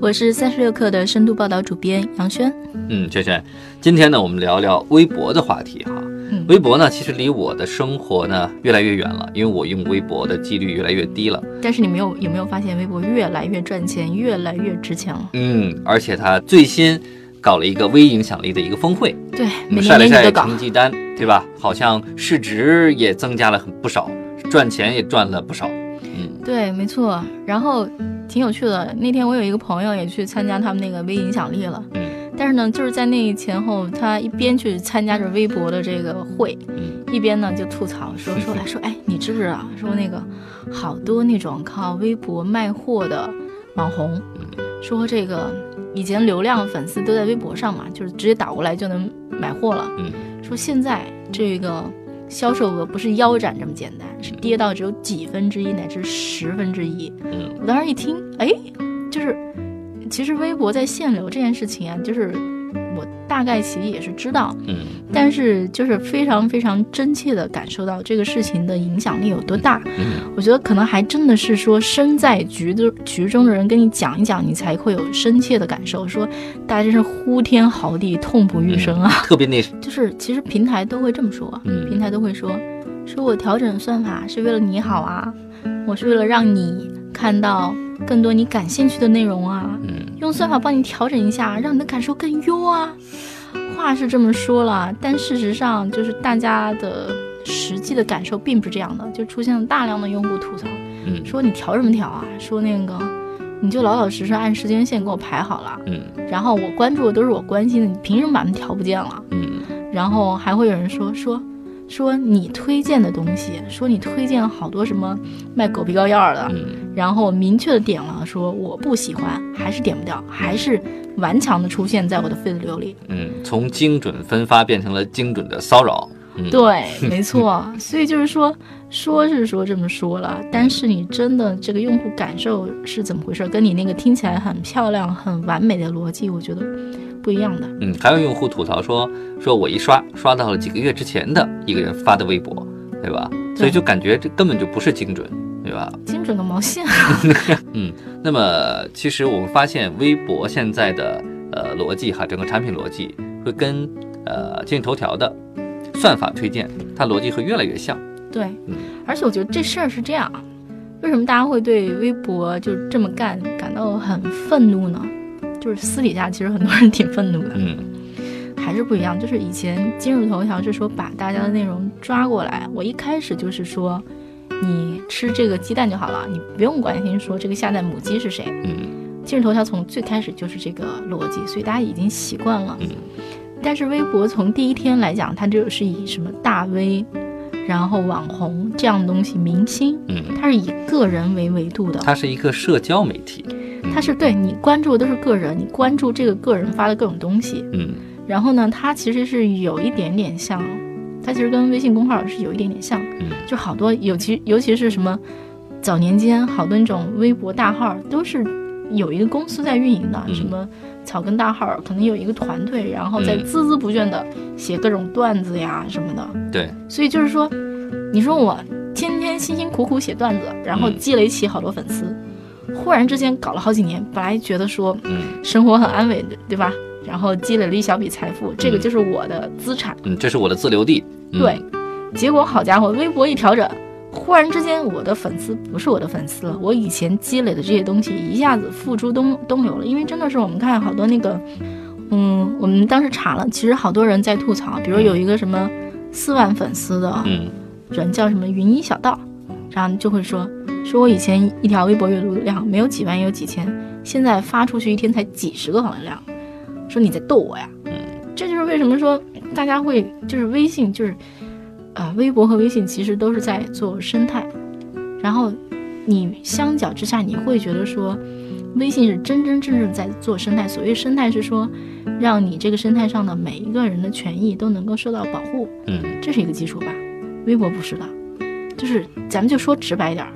我是三十六氪的深度报道主编杨轩。嗯，轩轩，今天呢，我们聊聊微博的话题哈。微博呢，其实离我的生活呢越来越远了，因为我用微博的几率越来越低了。但是你没有有没有发现，微博越来越赚钱，越来越值钱了？嗯，而且它最新搞了一个微影响力的一个峰会，对，每晒了晒。成绩单，对吧？好像市值也增加了很不少，赚钱也赚了不少。嗯对，没错。然后挺有趣的，那天我有一个朋友也去参加他们那个微影响力了。嗯但是呢，就是在那前后，他一边去参加着微博的这个会，嗯一边呢就吐槽说说来说哎，你知不知道？说那个好多那种靠微博卖货的网红，说这个以前流量粉丝都在微博上嘛，就是直接打过来就能买货了。嗯说现在这个销售额不是腰斩这么简单，是跌到只有几分之一乃至十分之一。嗯我当时一听，哎，就是其实微博在限流这件事情啊，就是我大概其实也是知道，嗯但是就是非常非常真切的感受到这个事情的影响力有多大。嗯我觉得可能还真的是说身在局的局中的人跟你讲一讲，你才会有深切的感受。说大家真是呼天嚎地，痛不欲生啊！特别那就是其实平台都会这么说，嗯平台都会说，说我调整算法是为了你好啊，我是为了让你看到更多你感兴趣的内容啊，嗯用算法帮你调整一下，让你的感受更优啊。话是这么说了，但事实上就是大家的实际的感受并不是这样的，就出现了大量的用户吐槽，嗯说你调什么调啊？说那个你就老老实实按时间线给我排好了，嗯然后我关注的都是我关心的，你凭什么把它们调不见了？嗯然后还会有人说说说你推荐的东西，说你推荐了好多什么卖狗皮膏药的，嗯然后明确的点了说我不喜欢，还是点不掉，还是顽强的出现在我的 feed 流里。嗯，从精准分发变成了精准的骚扰。嗯，对，没错。所以就是说，说是说这么说了，但是你真的这个用户感受是怎么回事，跟你那个听起来很漂亮、很完美的逻辑，我觉得不一样的。嗯，还有用户吐槽说，说我一刷刷到了几个月之前的一个人发的微博，对吧？所以就感觉这根本就不是精准，对吧？精准个毛线啊！嗯，那么其实我们发现微博现在的呃逻辑哈，整个产品逻辑会跟呃今日头条的算法推荐，它逻辑会越来越像。对嗯，而且我觉得这事儿是这样，为什么大家会对微博就这么干感到很愤怒呢？就是私底下其实很多人挺愤怒的，嗯还是不一样。就是以前今日头条是说把大家的内容抓过来，我一开始就是说，你吃这个鸡蛋就好了，你不用关心说这个下蛋母鸡是谁。嗯今日头条从最开始就是这个逻辑，所以大家已经习惯了。嗯但是微博从第一天来讲，它就是以什么大 V，然后网红这样的东西，明星，嗯，它是以个人为维度的。它是一个社交媒体。它是对你关注的都是个人，你关注这个个人发的各种东西。嗯。然后呢，它其实是有一点点像，它其实跟微信公号是有一点点像，嗯。就好多尤其尤其是什么早年间好多那种微博大号都是有一个公司在运营的，嗯。什么草根大号可能有一个团队，然后在嗯。孜孜不倦的写各种段子呀什么的。对，所以就是说，你说我天天辛辛苦苦写段子，然后嗯。积累起好多粉丝，忽然之间搞了好几年，本来觉得说嗯生活很安稳的，对吧？然后积累了一小笔财富，这个嗯就是我的资产。嗯，这是我的自留地。嗯、对，结果好家伙，微博一调整，忽然之间我的粉丝不是我的粉丝了，我以前积累的这些东西一下子付诸东东流了。因为真的是我们看好多那个，嗯，我们当时查了，其实好多人在吐槽，比如有一个什么四万粉丝的嗯人叫什么云一小道，然后就会说，说我以前一条微博阅读量没有几万也有几千，现在发出去一天才几十个访问量，说你在逗我呀？嗯这就是为什么说大家会就是微信就是，呃，微博和微信其实都是在做生态，然后你相较之下，你会觉得说，微信是真真正正在做生态。所谓生态是说，让你这个生态上的每一个人的权益都能够受到保护，嗯，这是一个基础吧。微博不是的，就是咱们就说直白一点儿，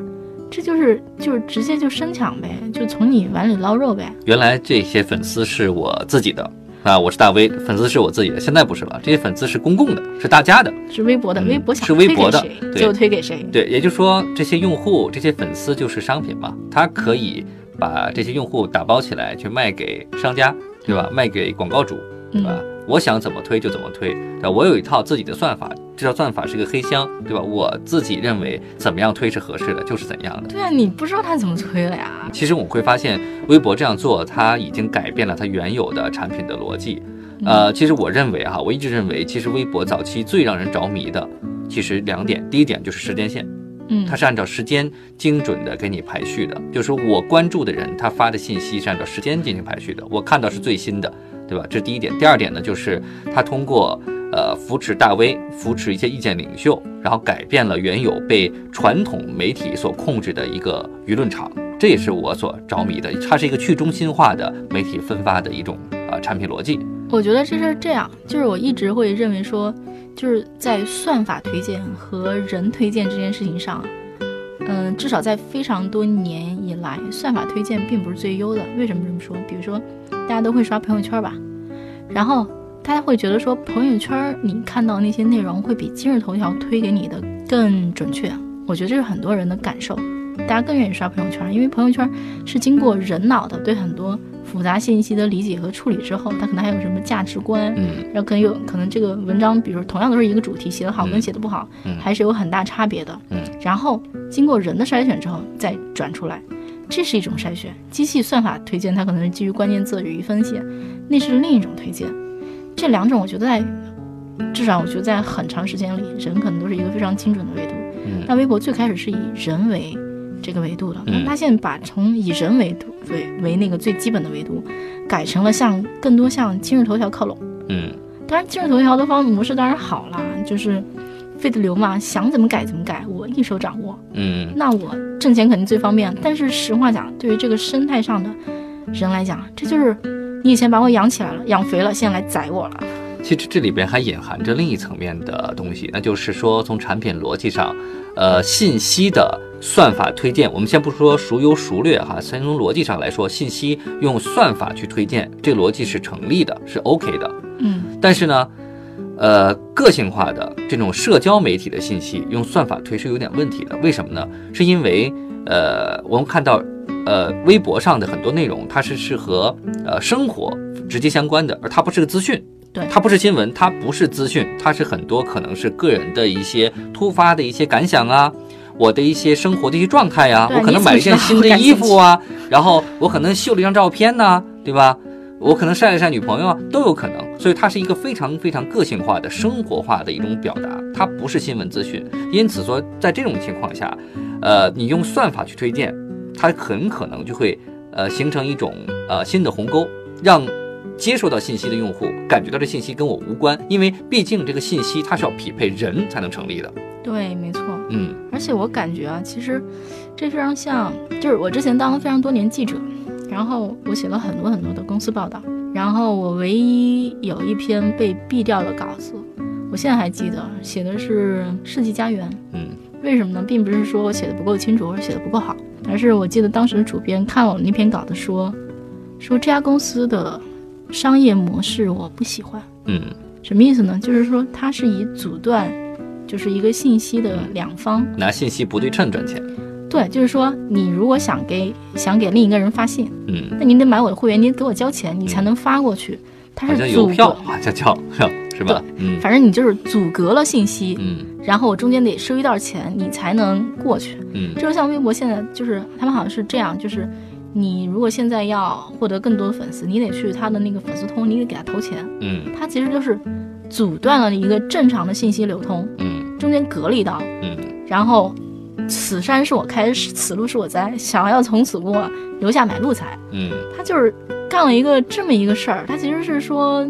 这就是就是直接就生抢呗，就从你碗里捞肉呗。原来这些粉丝是我自己的啊，我是大 V，粉丝是我自己的，现在不是了，这些粉丝是公共的，是大家的。是微博的，嗯微博想是微博的就推给谁。对，也就是说，这些用户、这些粉丝就是商品嘛，他可以把这些用户打包起来去卖给商家，对吧？卖给广告主，对吧？我想怎么推就怎么推，对吧？我有一套自己的算法，这套算法是一个黑箱，对吧？我自己认为怎么样推是合适的，就是怎样的。对啊，你不知道他怎么推了呀？其实我们会发现，微博这样做，它已经改变了它原有的产品的逻辑。呃，其实我认为哈，我一直认为，其实微博早期最让人着迷的，其实两点。第一点就是时间线，嗯，它是按照时间精准的给你排序的，就是说我关注的人，他发的信息是按照时间进行排序的，我看到是最新的，对吧？这是第一点。第二点呢，就是它通过呃扶持大 V，扶持一些意见领袖，然后改变了原有被传统媒体所控制的一个舆论场，这也是我所着迷的。它是一个去中心化的媒体分发的一种呃产品逻辑。我觉得这是这样，就是我一直会认为说，就是在算法推荐和人推荐这件事情上，嗯、至少在非常多年以来，算法推荐并不是最优的。为什么这么说？比如说，大家都会刷朋友圈吧，然后大家会觉得说，朋友圈你看到那些内容会比今日头条推给你的更准确。我觉得这是很多人的感受，大家更愿意刷朋友圈，因为朋友圈是经过人脑的对很多复杂信息的理解和处理之后，它可能还有什么价值观，嗯然后可能有可能这个文章，比如说同样都是一个主题，写得好跟嗯写得不好，嗯还是有很大差别的。嗯，然后经过人的筛选之后再转出来，这是一种筛选。机器算法推荐它可能是基于关键字语义分析，那是另一种推荐。这两种我觉得在至少我觉得在很长时间里，人可能都是一个非常精准的维度。嗯但微博最开始是以人为这个维度的，嗯那现在把从以人为度为为那个最基本的维度，改成了向更多向今日头条靠拢。嗯当然，今日头条的方模式当然好啦，就是费得流嘛，想怎么改怎么改，我一手掌握。嗯那我挣钱肯定最方便。但是实话讲，对于这个生态上的人来讲，这就是你以前把我养起来了，养肥了，现在来宰我了。其实这里边还隐含着另一层面的东西，那就是说从产品逻辑上，呃，信息的算法推荐，我们先不说孰优孰劣哈，先从逻辑上来说，信息用算法去推荐，这逻辑是成立的，是 OK 的。嗯但是呢，呃，个性化的这种社交媒体的信息用算法推是有点问题的。为什么呢？是因为呃，我们看到呃，微博上的很多内容，它是是和呃生活直接相关的，而它不是个资讯。对它不是新闻，它不是资讯，它是很多可能是个人的一些突发的一些感想啊，我的一些生活的一些状态呀、对我可能买了一件新的衣服啊，然后我可能秀了一张照片呐、对吧？我可能晒了晒女朋友啊，都有可能。所以它是一个非常非常个性化的生活化的一种表达，它不是新闻资讯。因此说，在这种情况下，呃，你用算法去推荐，它很可能就会呃形成一种呃新的鸿沟，让接收到信息的用户感觉到这信息跟我无关，因为毕竟这个信息它是要匹配人才能成立的。对，没错。嗯而且我感觉啊，其实这非常像，就是我之前当了非常多年记者，然后我写了很多很多的公司报道，然后我唯一有一篇被毙掉的稿子，我现在还记得，写的是世纪佳缘。嗯为什么呢？并不是说我写的不够清楚或者写的不够好，而是我记得当时的主编看了我那篇稿子说，说这家公司的商业模式我不喜欢。嗯什么意思呢？就是说它是以阻断，就是一个信息的两方。拿信息不对称赚钱。对，就是说你如果想给想给另一个人发信，嗯，那你得买我的会员，你得给我交钱，你才能发过去。它是邮票隔，好像叫是吧？嗯反正你就是阻隔了信息，嗯然后我中间得收一道钱，你才能过去。嗯这就像微博现在就是他们好像是这样，就是你如果现在要获得更多的粉丝，你得去他的那个粉丝通，你得给他投钱。嗯他其实就是阻断了一个正常的信息流通，嗯中间隔了一道，嗯然后此山是我开，此路是我栽，想要从此过，留下买路财。嗯他就是干了一个这么一个事儿，他其实是说，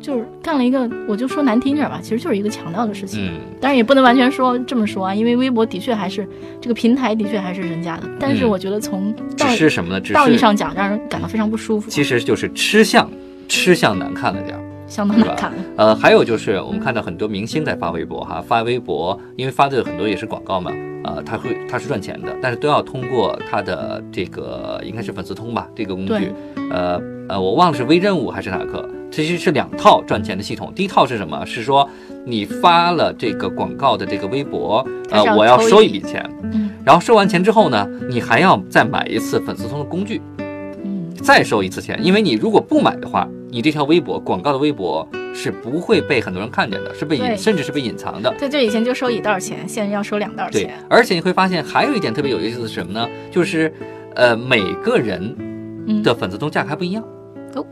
就是干了一个，我就说难听点吧，其实就是一个强调的事情。嗯，当然也不能完全说这么说啊，因为微博的确还是这个平台的确还是人家的，但是嗯我觉得从道只是什么呢？道义上讲，让人感到非常不舒服，其实就是吃相，吃相难看了点儿。相当难看。呃，还有就是我们看到很多明星在发微博哈，发微博，因为发的很多也是广告嘛，呃、他会他是赚钱的，但是都要通过他的这个应该是粉丝通吧这个工具，呃呃，我忘了是微任务还是哪个，其实是两套赚钱的系统。第一套是什么？是说你发了这个广告的这个微博，呃我要收一笔钱，嗯然后收完钱之后呢，你还要再买一次粉丝通的工具，嗯，再收一次钱，因为你如果不买的话，你这条微博广告的微博是不会被很多人看见的，是被隐甚至是被隐藏的。对，就以前就收一袋钱，现在要收两袋对钱。，而且你会发现还有一点特别有意思的是什么呢？就是，呃，每个人嗯的粉丝通价格还不一样。哦，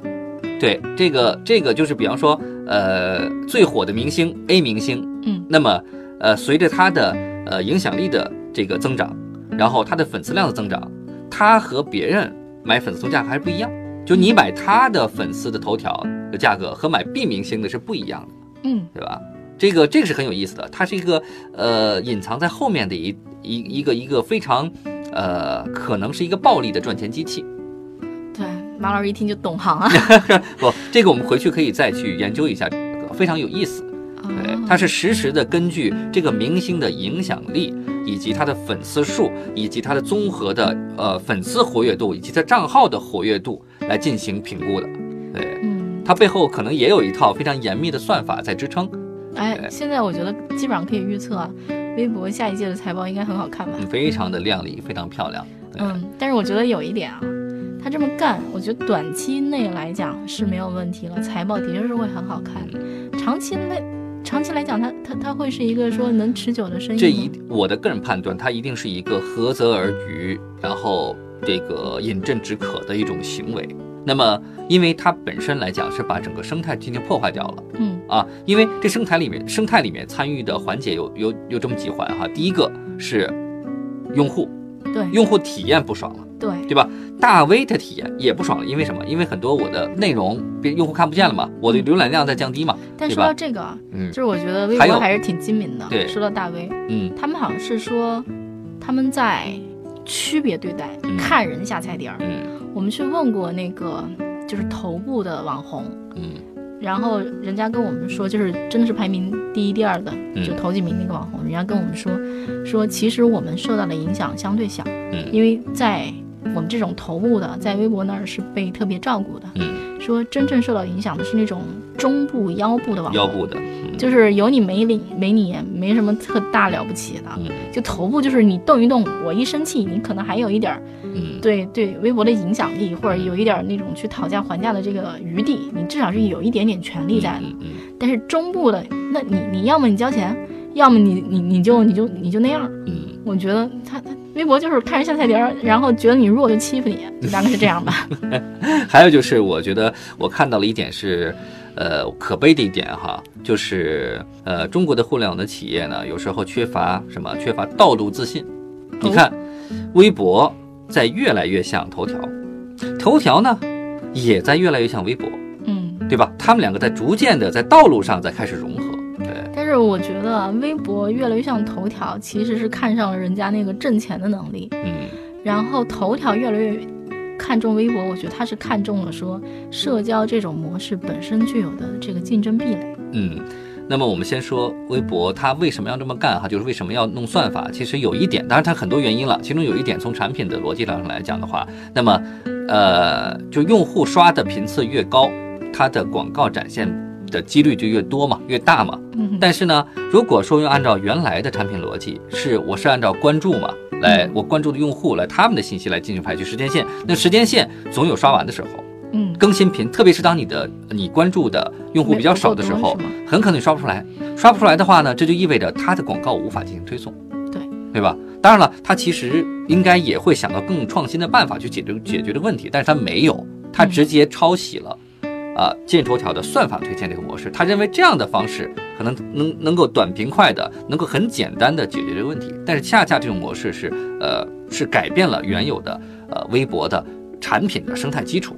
对，这个这个就是比方说，呃，最火的明星 A 明星，嗯，那么呃，随着他的呃影响力的这个增长，然后他的粉丝量的增长，他和别人买粉丝通价格还是不一样。就你买他的粉丝的头条的价格和买 B 明星的是不一样的，嗯，对吧？这个这个是很有意思的，它是一个呃隐藏在后面的一一一个一个非常呃可能是一个暴利的赚钱机器。对，马老师一听就懂行啊。不，这个我们回去可以再去研究一下，非常有意思。对，它是实时的根据这个明星的影响力，以及他的粉丝数，以及他的综合的呃粉丝活跃度，以及他账号的活跃度来进行评估的。对，嗯，它背后可能也有一套非常严密的算法在支撑。哎，现在我觉得基本上可以预测啊，微博下一届的财报应该很好看吧？嗯，非常的靓丽，非常漂亮。嗯，但是我觉得有一点啊，他这么干，我觉得短期内来讲是没有问题了，财报的确是会很好看。长期内，长期来讲，它它它会是一个说能持久的生意。这一我的个人判断，它一定是一个涸泽而渔，然后这个饮鸩止渴的一种行为。那么，因为它本身来讲是把整个生态进行破坏掉了嗯啊，因为这生态里面生态里面参与的环节有有有这么几环哈。第一个是用户，对用户体验不爽了。对对吧？大 V 的体验也不爽了，因为什么？因为很多我的内容被用户看不见了嘛，我的浏览量在降低嘛，但说到？这个啊，嗯就是我觉得微博还是挺精明的。对说到大 V，嗯他们好像是说他们在区别对待，嗯。看人下菜碟儿。嗯。我们去问过那个就是头部的网红，嗯。然后人家跟我们说，就是真的是排名第一、第二的，嗯。就头几名那个网红，人家跟我们说，说其实我们受到的影响相对小，嗯。因为在我们这种头部的，在微博那儿是被特别照顾的。嗯，说真正受到影响的是那种中部、腰部的网红，腰部的，嗯。就是有你没你没你也没什么特大了不起的，嗯。就头部就是你动一动，我一生气，你可能还有一点儿嗯。对对微博的影响力，或者有一点儿那种去讨价还价的这个余地，你至少是有一点点权利在嗯但是中部的，那你你要么你交钱，要么你你你就你就你就那样。嗯。我觉得他他微博就是看人下菜碟儿，然后觉得你弱就欺负你，大概是这样吧。嗯，还有就是我觉得我看到了一点是，呃，可悲的一点哈，就是呃，中国的互联网的企业呢，有时候缺乏什么？缺乏道路自信。你看，微博在越来越像头条，头条呢也在越来越像微博，嗯，对吧？他们两个在逐渐的在道路上在开始融合。对，但是我觉得微博越来越像头条，其实是看上了人家那个挣钱的能力，嗯然后头条越来越看重微博，我觉得他是看中了说社交这种模式本身具有的这个竞争壁垒。嗯。那么我们先说微博，它为什么要这么干哈？就是为什么要弄算法？其实有一点，当然它很多原因了，其中有一点从产品的逻辑上来讲的话，那么，呃，就用户刷的频次越高，它的广告展现的几率就越多嘛，越大嘛。嗯，但是呢，如果说用按照原来的产品逻辑，是我是按照关注嘛，来我关注的用户来他们的信息来进行排序时间线，那时间线总有刷完的时候。嗯，更新频，特别是当你的你关注的用户比较少的时候很可能你刷不出来。刷不出来的话呢，这就意味着它的广告无法进行推送，对对吧？当然了，它其实应该也会想到更创新的办法去解决解决这个问题，但是它没有，它直接抄袭了。啊，今日头条的算法推荐这个模式，他认为这样的方式可能能能够短平快的，能够很简单的解决这个问题。但是恰恰这种模式是呃是改变了原有的呃微博的产品的生态基础。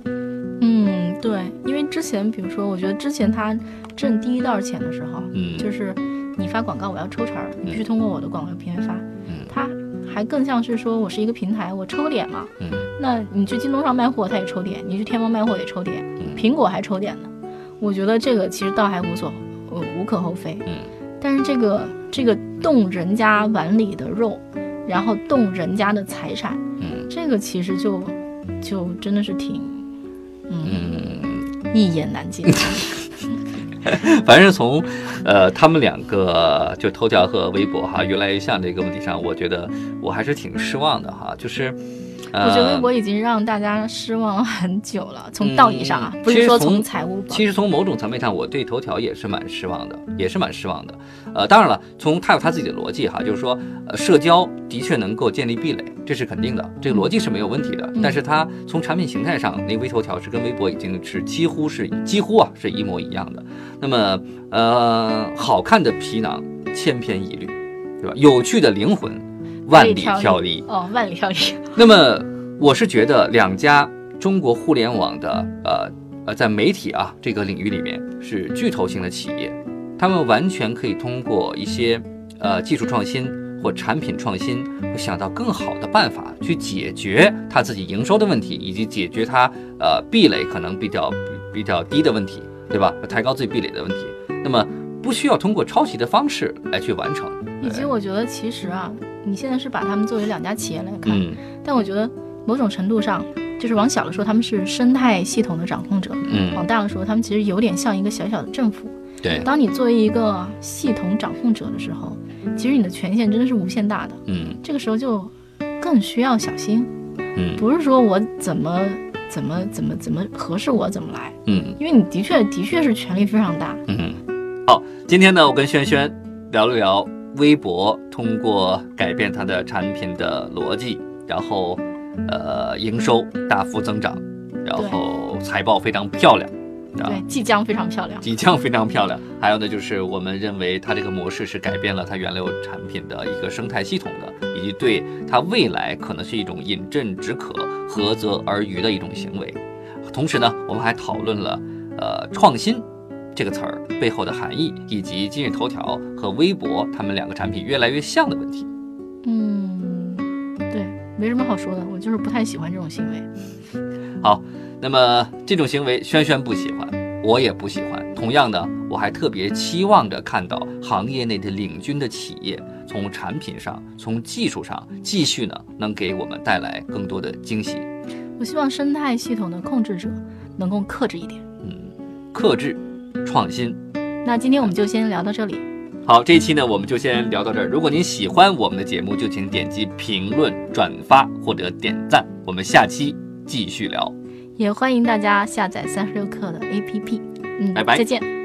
嗯，对，因为之前，比如说，我觉得之前他挣第一道钱的时候，嗯就是你发广告，我要抽成儿，你必须通过我的广告平台发。嗯他还更像是说我是一个平台，我抽脸嘛。嗯那你去京东上卖货，它也抽点；你去天猫卖货也抽点，嗯苹果还抽点呢。我觉得这个其实倒还无所呃无可厚非。嗯但是这个这个动人家碗里的肉，然后动人家的财产，嗯这个其实就就真的是挺嗯嗯，一言难尽。反正从呃他们两个就头条和微博哈越来越像这个问题上，我觉得我还是挺失望的哈，就是。呃、我觉得微博已经让大家失望了很久了，从道义上啊，嗯不是说从从财务。其实从某种层面上，我对头条也是蛮失望的，也是蛮失望的。呃，当然了，从他有他自己的逻辑哈，就是说，呃，社交的确能够建立壁垒，这是肯定的，这个逻辑是没有问题的。嗯但是它从产品形态上，那微头条是跟微博已经是几乎是几乎啊是一模一样的。那么，呃，好看的皮囊千篇一律，对吧？有趣的灵魂万里挑一。哦，万里挑一。那么我是觉得两家中国互联网的呃呃在媒体啊这个领域里面是巨头型的企业，他们完全可以通过一些呃技术创新或产品创新，会想到更好的办法去解决他自己营收的问题，以及解决他呃壁垒可能比较比较低的问题，对吧？抬高自己壁垒的问题。那么不需要通过抄袭的方式来去完成。以及我觉得其实啊，你现在是把他们作为两家企业来看，嗯但我觉得某种程度上，就是往小了说，他们是生态系统的掌控者；往嗯，大了说，他们其实有点像一个小小的政府。对，当你作为一个系统掌控者的时候，其实你的权限真的是无限大的。嗯这个时候就更需要小心，嗯不是说我怎么怎么怎么怎么合适我怎么来，嗯。因为你的确的确是权力非常大。嗯，好，今天呢，我跟轩轩聊了聊微博通过改变它的产品的逻辑，然后呃营收大幅增长，然后财报非常漂亮，啊对，即将非常漂亮。即将非常漂亮。还有呢，就是我们认为它这个模式是改变了它原有产品的一个生态系统的，以及对它未来可能是一种饮鸩止渴、涸泽而渔的一种行为。同时呢，我们还讨论了呃创新这个词儿背后的含义，以及今日头条和微博他们两个产品越来越像的问题。嗯，对，没什么好说的，我就是不太喜欢这种行为。好，那么这种行为，轩轩不喜欢，我也不喜欢。同样的，我还特别期望着看到行业内的领军的企业，从产品上、从技术上，继续呢能给我们带来更多的惊喜。我希望生态系统的控制者能够克制一点。嗯，克制、创新。那今天我们就先聊到这里。好，这一期呢我们就先聊到这儿。如果您喜欢我们的节目，就请点击评论、转发或者点赞。我们下期继续聊。也欢迎大家下载三十六课的 APP。嗯，拜拜再见。